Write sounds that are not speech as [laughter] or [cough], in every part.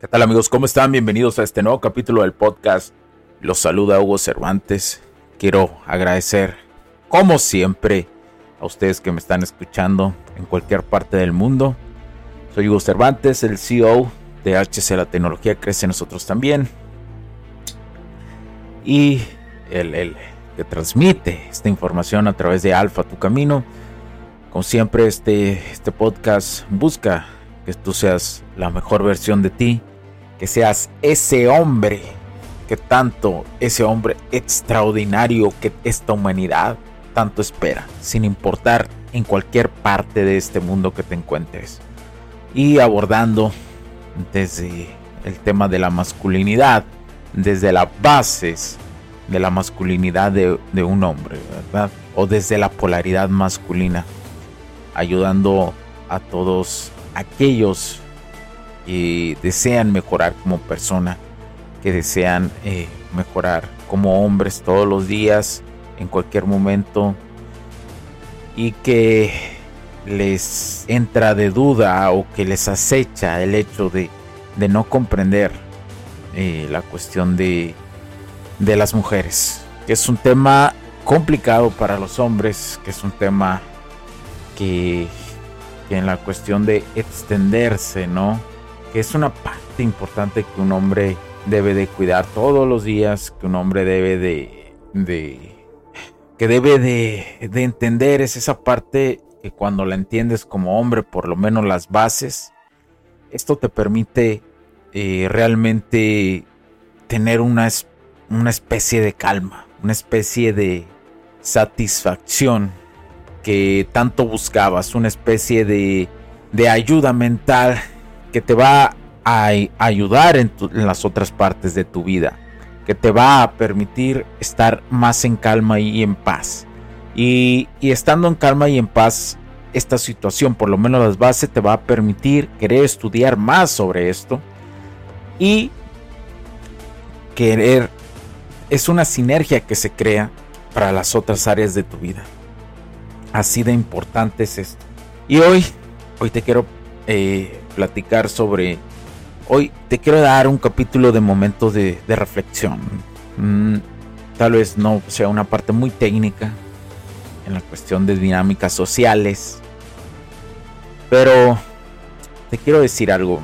¿Qué tal amigos? ¿Cómo están? Bienvenidos a este nuevo capítulo del podcast. Los saluda Hugo Cervantes. Quiero agradecer, como siempre, a ustedes que me están escuchando en cualquier parte del mundo. Soy Hugo Cervantes, el CEO de HC La Tecnología Crece Nosotros también. Y el, el que transmite esta información a través de Alfa Tu Camino. Como siempre, este, este podcast busca que tú seas la mejor versión de ti que seas ese hombre que tanto, ese hombre extraordinario que esta humanidad tanto espera, sin importar en cualquier parte de este mundo que te encuentres. Y abordando desde el tema de la masculinidad, desde las bases de la masculinidad de, de un hombre, ¿verdad? O desde la polaridad masculina, ayudando a todos aquellos que desean mejorar como persona, que desean eh, mejorar como hombres todos los días, en cualquier momento, y que les entra de duda o que les acecha el hecho de, no comprender eh, la cuestión de, de las mujeres, que es un tema complicado para los hombres, que es un tema que en la cuestión de extenderse, ¿no? Que es una parte importante que un hombre debe de cuidar todos los días, que un hombre debe de, de que debe de, de, entender es esa parte que cuando la entiendes como hombre, por lo menos las bases, esto te permite eh, realmente tener una, una especie de calma, una especie de satisfacción que tanto buscabas, una especie de, de ayuda mental que te va a ayudar en, las otras partes de tu vida, que te va a permitir estar más en calma y en paz. Y, estando en calma y en paz, esta situación, por lo menos las bases, te va a permitir querer estudiar más sobre esto y querer, es una sinergia que se crea para las otras áreas de tu vida. Así de importante es esto. Y hoy, hoy te quiero eh, platicar sobre... Hoy te quiero dar un capítulo de momentos de, reflexión. Mm, tal vez no sea una parte muy técnica en la cuestión de dinámicas sociales. Pero te quiero decir algo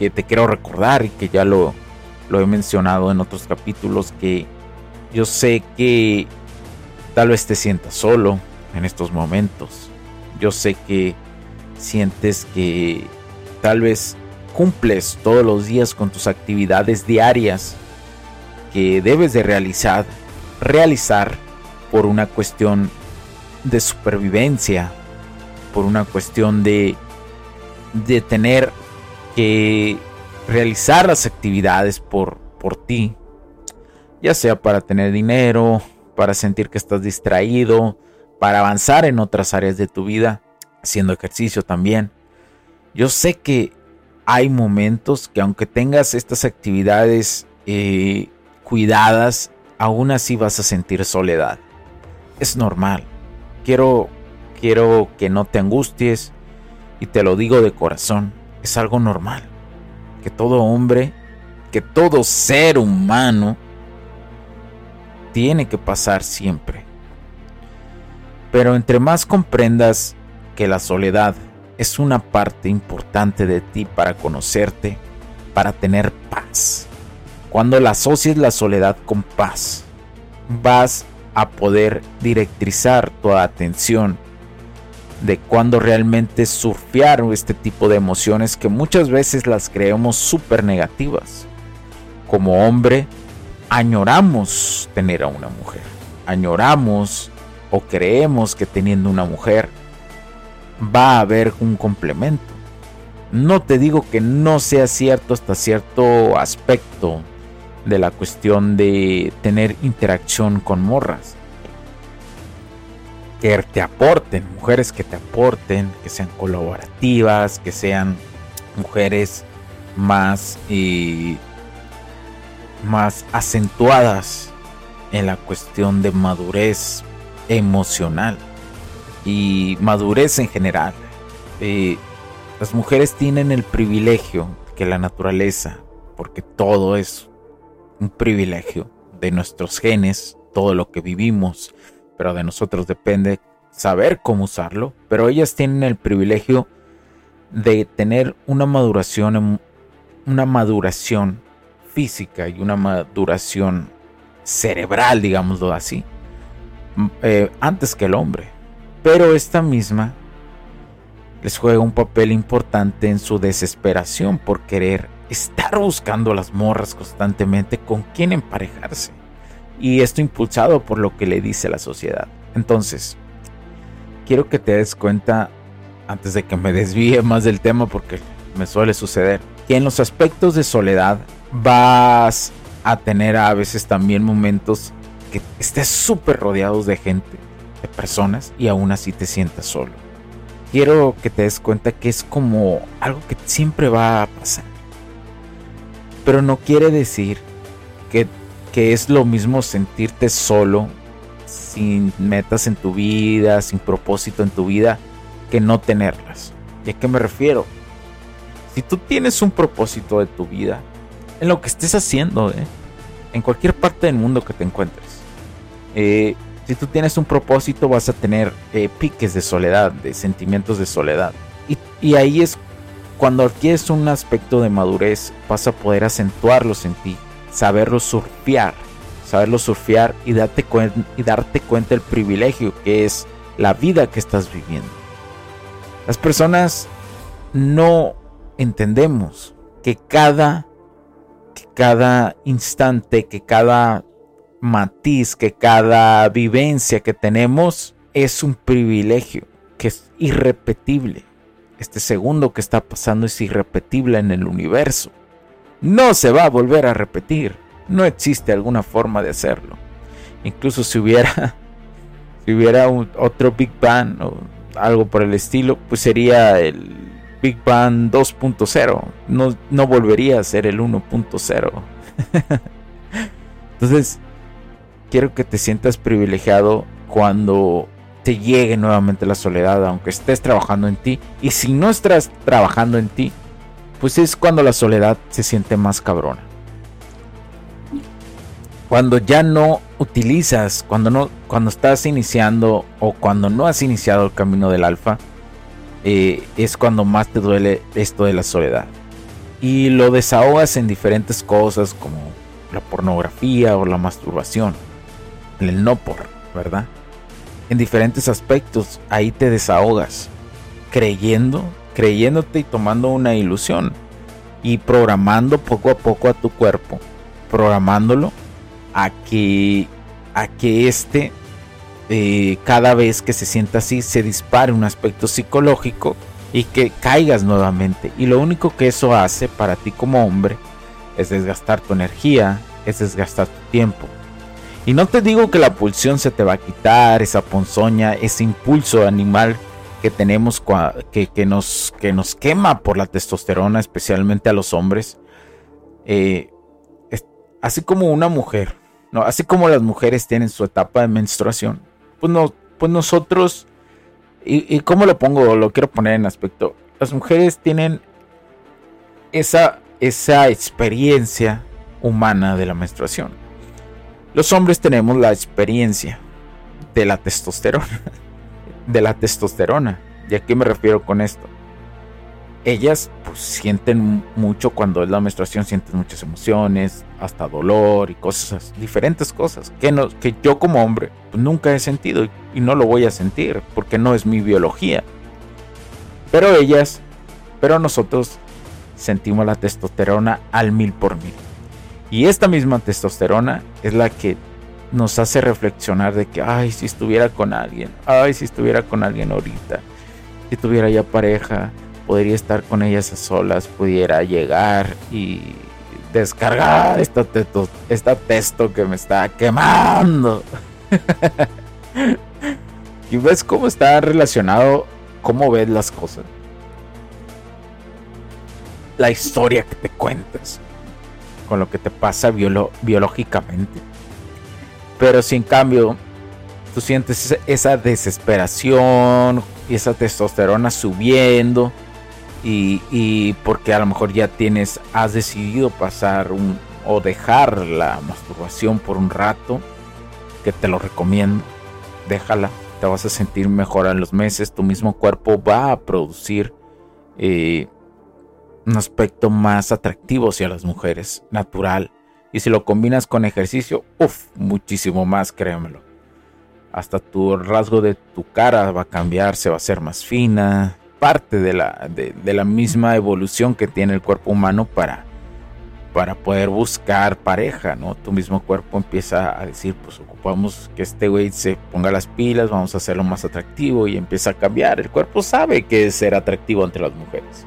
que te quiero recordar y que ya lo, lo he mencionado en otros capítulos que yo sé que tal vez te sientas solo en estos momentos. Yo sé que sientes que tal vez cumples todos los días con tus actividades diarias que debes de realizar, realizar por una cuestión de supervivencia, por una cuestión de, de tener que realizar las actividades por, por ti, ya sea para tener dinero, para sentir que estás distraído, para avanzar en otras áreas de tu vida, haciendo ejercicio también. Yo sé que hay momentos que aunque tengas estas actividades eh, cuidadas, aún así vas a sentir soledad. es normal. Quiero, quiero que no te angusties y te lo digo de corazón. Es algo normal. Que todo hombre, que todo ser humano tiene que pasar siempre. Pero entre más comprendas que la soledad es una parte importante de ti para conocerte, para tener paz. Cuando la asocies la soledad con paz, vas a poder directrizar tu atención de cuando realmente surfear este tipo de emociones que muchas veces las creemos súper negativas. Como hombre, añoramos tener a una mujer. Añoramos o creemos que teniendo una mujer va a haber un complemento. No te digo que no sea cierto hasta cierto aspecto de la cuestión de tener interacción con morras. Que te aporten, mujeres que te aporten, que sean colaborativas, que sean mujeres más, y más acentuadas en la cuestión de madurez emocional y madurez en general. Eh, las mujeres tienen el privilegio que la naturaleza, porque todo es un privilegio de nuestros genes, todo lo que vivimos, pero de nosotros depende saber cómo usarlo, pero ellas tienen el privilegio de tener una maduración una maduración física y una maduración cerebral, digámoslo así, eh, antes que el hombre. Pero esta misma les juega un papel importante en su desesperación por querer estar buscando las morras constantemente con quien emparejarse. Y esto impulsado por lo que le dice la sociedad. Entonces, quiero que te des cuenta, antes de que me desvíe más del tema, porque me suele suceder, que en los aspectos de soledad vas a tener a veces también momentos que estés súper rodeados de gente personas y aún así te sientas solo. Quiero que te des cuenta que es como algo que siempre va a pasar. Pero no quiere decir que, que es lo mismo sentirte solo, sin metas en tu vida, sin propósito en tu vida, que no tenerlas. ¿Y a qué me refiero? Si tú tienes un propósito de tu vida, en lo que estés haciendo, ¿eh? en cualquier parte del mundo que te encuentres, eh, si tú tienes un propósito vas a tener eh, piques de soledad, de sentimientos de soledad. Y, ahí es cuando adquieres un aspecto de madurez, vas a poder acentuarlos en ti, saberlo surfear, saberlo surfear y darte, y darte cuenta del privilegio que es la vida que estás viviendo. Las personas no entendemos que cada, que cada instante, que cada matiz, que cada vivencia que tenemos es un privilegio, que es irrepetible. Este segundo que está pasando es irrepetible en el universo. No se va a volver a repetir. No existe alguna forma de hacerlo. Incluso si hubiera, [laughs] si hubiera otro Big Bang o algo por el estilo, pues sería el Big Bang 2.0. No, no volvería a ser el 1.0. [laughs] Entonces, quiero que te sientas privilegiado cuando te llegue nuevamente la soledad, aunque estés trabajando en ti. Y si no estás trabajando en ti, pues es cuando la soledad se siente más cabrona. Cuando ya no utilizas, cuando no, cuando estás iniciando o cuando no has iniciado el camino del alfa, eh, es cuando más te duele esto de la soledad. Y lo desahogas en diferentes cosas como la pornografía o la masturbación el no por, ¿verdad? En diferentes aspectos, ahí te desahogas, creyendo, creyéndote y tomando una ilusión y programando poco a poco a tu cuerpo, programándolo a que, a que este, eh, cada vez que se sienta así, se dispare un aspecto psicológico y que caigas nuevamente. Y lo único que eso hace para ti como hombre es desgastar tu energía, es desgastar tu tiempo, y no te digo que la pulsión se te va a quitar, esa ponzoña, ese impulso animal que tenemos que, nos, que nos quema por la testosterona, especialmente a los hombres. Eh, así como una mujer, ¿no? así como las mujeres tienen su etapa de menstruación, pues, pues nosotros, y, y cómo lo pongo, lo quiero poner en aspecto, las mujeres tienen esa, esa experiencia humana de la menstruación. Los hombres tenemos la experiencia de la testosterona. [laughs] De la testosterona. ¿Y a qué me refiero con esto? Ellas pues, sienten mucho cuando es la menstruación, sienten muchas emociones, hasta dolor y cosas, diferentes cosas que, no, que yo como hombre pues, nunca he sentido y no lo voy a sentir porque no es mi biología. Pero ellas, pero nosotros sentimos la testosterona al mil por. Y esta misma testosterona es la que nos hace reflexionar de que, ay, si estuviera con alguien, ay, si estuviera con alguien ahorita, si tuviera ya pareja, podría estar con ellas a solas, pudiera llegar y descargar esta, testo, esta testo que me está quemando. [laughs] y ves cómo está relacionado, cómo ves las cosas. La historia que te cuentas con lo que te pasa biológicamente. Pero si en cambio tú sientes esa desesperación y esa testosterona subiendo y, porque a lo mejor ya tienes, has decidido pasar un, o dejar la masturbación por un rato, que te lo recomiendo, déjala, te vas a sentir mejor en los meses, tu mismo cuerpo va a producir eh, un aspecto más atractivo hacia las mujeres, natural. Y si lo combinas con ejercicio, uff, muchísimo más, créemelo. Hasta tu rasgo de tu cara va a cambiar, se va a hacer más fina. Parte de la, de, la misma evolución que tiene el cuerpo humano para, para poder buscar pareja, ¿no? Tu mismo cuerpo empieza a decir, pues ocupamos que este güey se ponga las pilas, vamos a hacerlo más atractivo y empieza a cambiar. El cuerpo sabe que es ser atractivo entre las mujeres.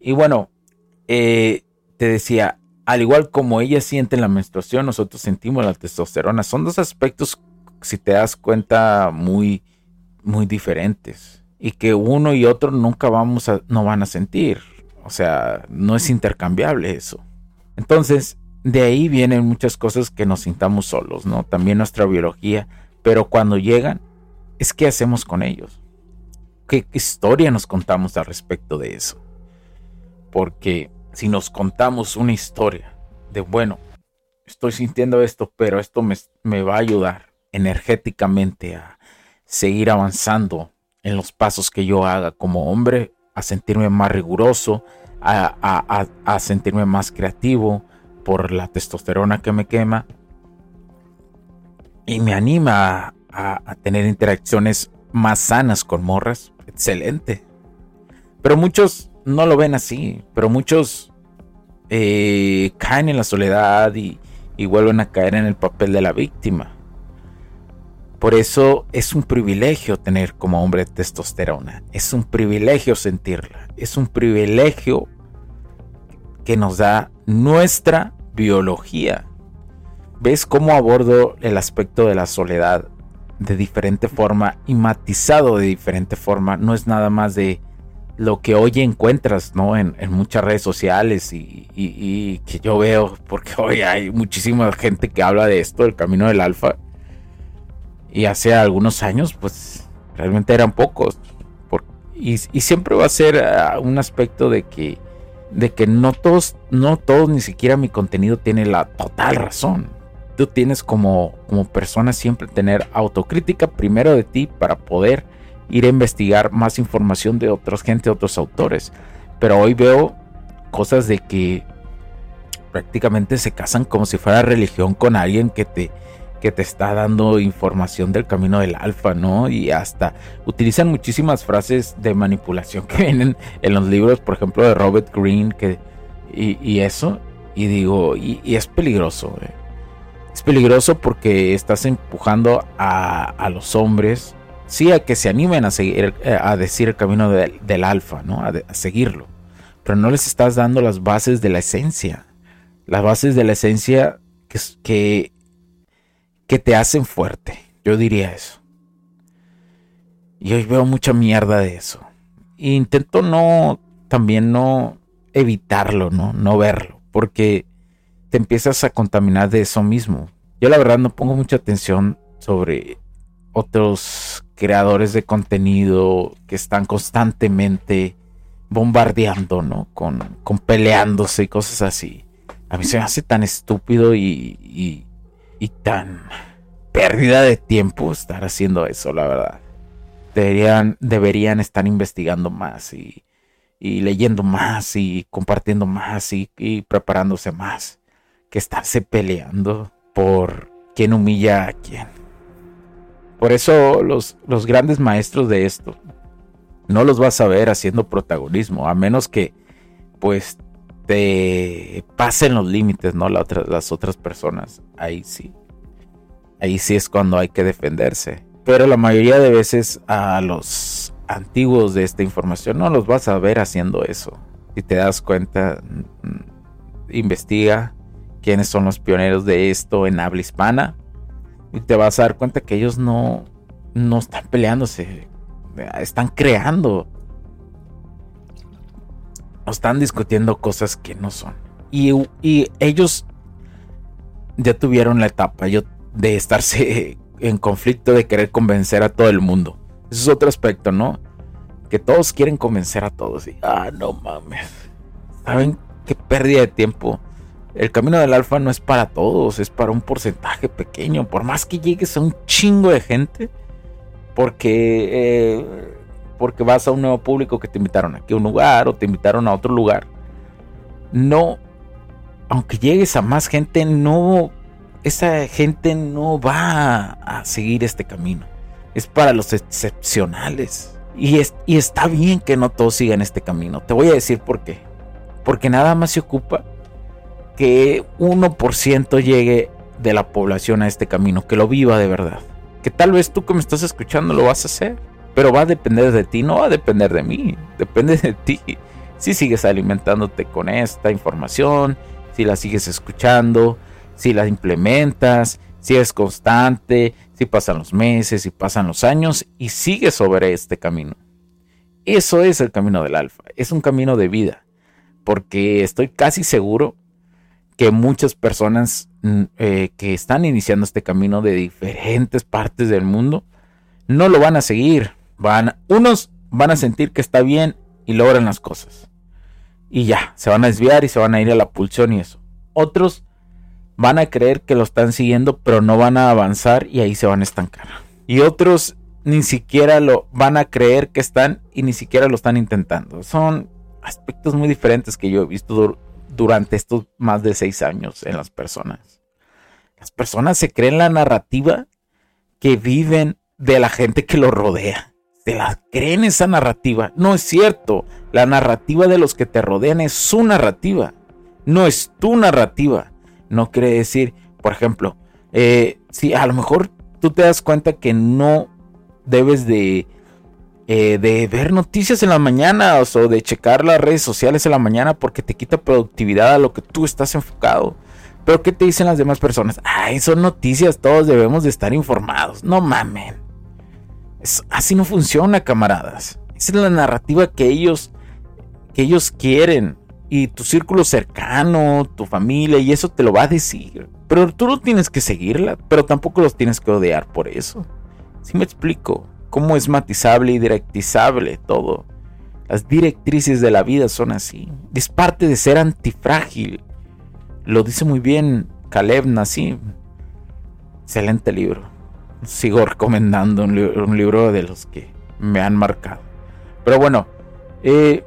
Y bueno, eh, te decía, al igual como ella siente la menstruación, nosotros sentimos la testosterona. Son dos aspectos, si te das cuenta, muy, muy diferentes. Y que uno y otro nunca vamos a, no van a sentir. O sea, no es intercambiable eso. Entonces, de ahí vienen muchas cosas que nos sintamos solos, ¿no? También nuestra biología. Pero cuando llegan, es qué hacemos con ellos. ¿Qué historia nos contamos al respecto de eso? Porque si nos contamos una historia de, bueno, estoy sintiendo esto, pero esto me, va a ayudar energéticamente a seguir avanzando en los pasos que yo haga como hombre, a sentirme más riguroso, a, sentirme más creativo por la testosterona que me quema. Y me anima a, tener interacciones más sanas con morras. Excelente. Pero muchos no lo ven así, pero muchos eh, caen en la soledad y, y vuelven a caer en el papel de la víctima. Por eso es un privilegio tener como hombre testosterona. Es un privilegio sentirla. Es un privilegio que nos da nuestra biología. ves cómo abordo el aspecto de la soledad de diferente forma y matizado de diferente forma. No es nada más de lo que hoy encuentras ¿no? en, muchas redes sociales y, que yo veo, porque hoy hay muchísima gente que habla de esto, el camino del alfa. Y hace algunos años, pues realmente eran pocos. y, siempre va a ser ah, un aspecto de que, de que no todos, no todos, ni siquiera mi contenido tiene la total razón. Tú tienes como, como persona siempre tener autocrítica primero de ti para poder ir a investigar más información de otras gente, otros autores. Pero hoy veo cosas de que prácticamente se casan como si fuera religión con alguien que te, que te está dando información del camino del alfa, ¿no? Y hasta utilizan muchísimas frases de manipulación que vienen en los libros, por ejemplo, de Robert Greene, que, y, eso, y digo, y, es peligroso, ¿eh? Es peligroso porque estás empujando a, a los hombres sí a que se animen a, seguir, eh, a decir el camino del alfa, ¿no? A, seguirlo. Pero no les estás dando las bases de la esencia. Las bases de la esencia que, que, te hacen fuerte. Yo diría eso. Y hoy veo mucha mierda de eso. E intento no, también no evitarlo, ¿no? No verlo. Porque te empiezas a contaminar de eso mismo. Yo la verdad no pongo mucha atención sobre otros creadores de contenido que están constantemente bombardeando, ¿no? Con, con peleándose y cosas así. A mí se me hace tan estúpido y, y, tan pérdida de tiempo estar haciendo eso, la verdad. Deberían, deberían estar investigando más y, y leyendo más y compartiendo más y, y, preparándose más que estarse peleando por quién humilla a quién. Por eso los, los grandes maestros de esto no los vas a ver haciendo protagonismo, a menos que pues te pasen los límites, ¿no? las otras personas. Ahí sí. Ahí sí es cuando hay que defenderse. Pero la mayoría de veces a los antiguos de esta información no los vas a ver haciendo eso. Si te das cuenta, mm, investiga quiénes son los pioneros de esto en habla hispana y te vas a dar cuenta que ellos no, no están peleándose, están creando. No están discutiendo cosas que no son. Y, ellos ya tuvieron la etapa de estarse [laughs] en conflicto de querer convencer a todo el mundo. Eso es otro aspecto, ¿no? Que todos quieren convencer a todos. Y, ah, no mames. ¿Saben qué pérdida de tiempo? El camino del alfa no es para todos, es para un porcentaje pequeño. Por más que llegues a un chingo de gente, porque, eh, porque vas a un nuevo público que te invitaron aquí a un lugar o te invitaron a otro lugar. No, aunque llegues a más gente, no, esa gente no va a seguir este camino. Es para los excepcionales. Y, es, y está bien que no todos sigan este camino. Te voy a decir por qué. Porque nada más se ocupa que 1% llegue de la población a este camino, que lo viva de verdad. Que tal vez tú que me estás escuchando lo vas a hacer, pero va a depender de ti, no va a depender de mí, depende de ti. Si sigues alimentándote con esta información, si la sigues escuchando, si la implementas, si es constante, si pasan los meses, si pasan los años y sigues sobre este camino. Eso es el camino del alfa, es un camino de vida, porque estoy casi seguro que muchas personas mm, eh, que están iniciando este camino de diferentes partes del mundo no lo van a seguir. Van, unos van a sentir que está bien y logran las cosas. Y ya, se van a desviar y se van a ir a la pulsión y eso. Otros van a creer que lo están siguiendo, pero no van a avanzar y ahí se van a estancar. Y otros ni siquiera lo van a creer que están y ni siquiera lo están intentando. Son aspectos muy diferentes que yo he visto durante estos más de seis años en las personas. Las personas se creen la narrativa que viven de la gente que lo rodea. Se la creen esa narrativa. No es cierto. La narrativa de los que te rodean es su narrativa. No es tu narrativa. No quiere decir, por ejemplo, eh, si a lo mejor tú te das cuenta que no debes de eh, de ver noticias en la mañana o de checar las redes sociales en la mañana porque te quita productividad a lo que tú estás enfocado. Pero ¿qué te dicen las demás personas? ay, son noticias, todos debemos de estar informados. No mamen. así no funciona, camaradas. Esa es la narrativa que ellos, que ellos quieren. Y tu círculo cercano, tu familia, y eso te lo va a decir. Pero tú no tienes que seguirla, pero tampoco los tienes que odiar por eso. Si me explico, cómo es matizable y directizable todo. Las directrices de la vida son así. Es parte de ser antifrágil. Lo dice muy bien Caleb Nassim. Excelente libro. Sigo recomendando un, libro de los que me han marcado. Pero bueno, eh,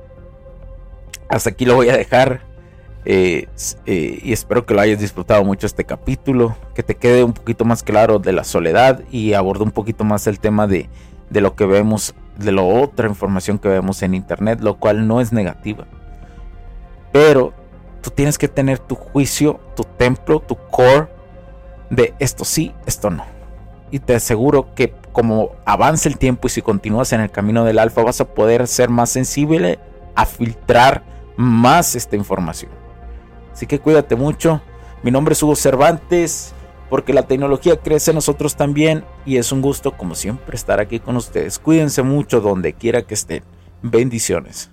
hasta aquí lo voy a dejar. Eh, eh, y espero que lo hayas disfrutado mucho este capítulo. Que te quede un poquito más claro de la soledad y aborde un poquito más el tema de, de lo que vemos, de la otra información que vemos en internet, lo cual no es negativa. Pero tú tienes que tener tu juicio, tu templo, tu core de esto sí, esto no. Y te aseguro que como avance el tiempo y si continúas en el camino del alfa vas a poder ser más sensible a filtrar más esta información. Así que cuídate mucho. Mi nombre es Hugo Cervantes, porque la tecnología crece en nosotros también y es un gusto como siempre estar aquí con ustedes. Cuídense mucho donde quiera que estén. Bendiciones.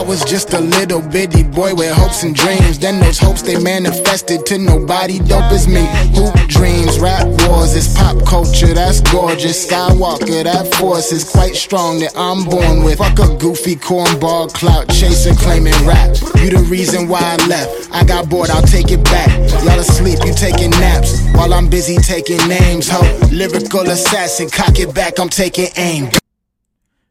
I was just a little bitty boy with hopes and dreams. Then those hopes they manifested to nobody dope as me. Hoop dreams, rap wars, it's pop culture, that's gorgeous. Skywalker, that force is quite strong that I'm born with. Fuck a goofy cornball clout chaser claiming rap. You the reason why I left. I got bored, I'll take it back. Y'all asleep, you taking naps. While I'm busy taking names, ho. Lyrical assassin, cock it back, I'm taking aim.